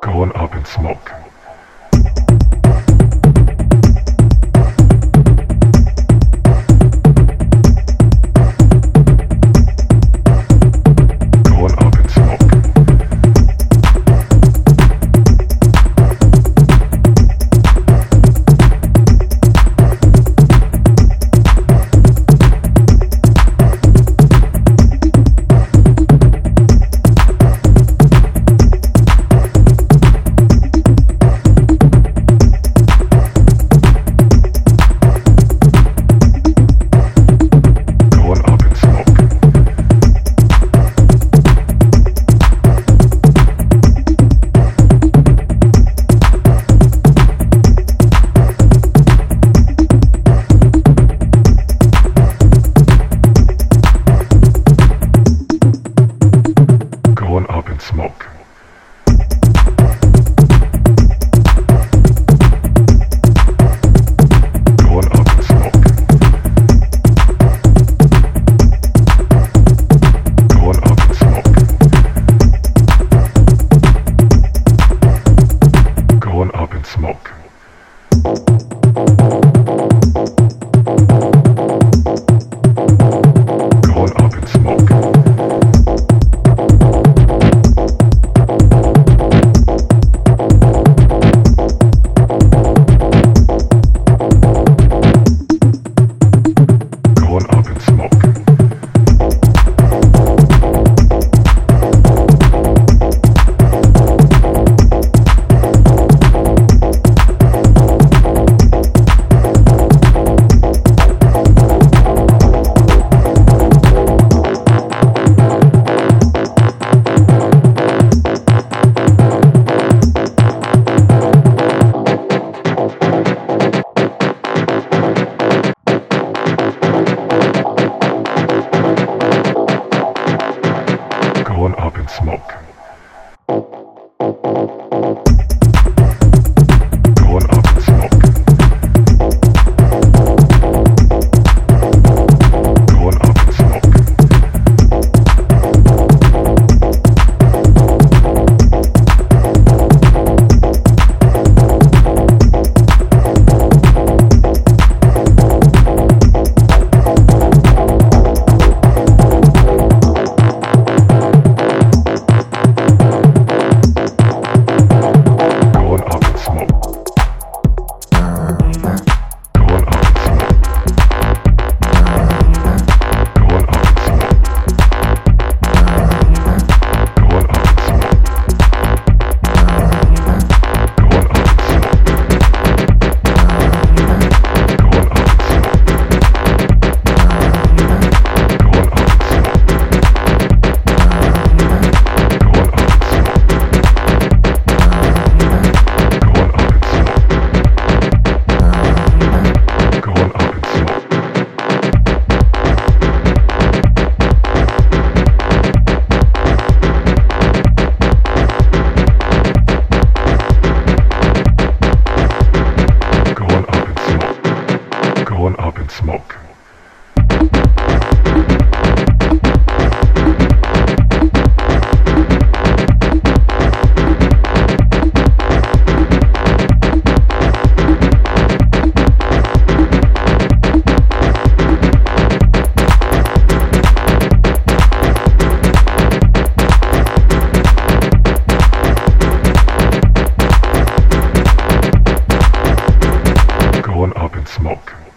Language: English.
Going up in smoke. smoke. Smoke. Smoke.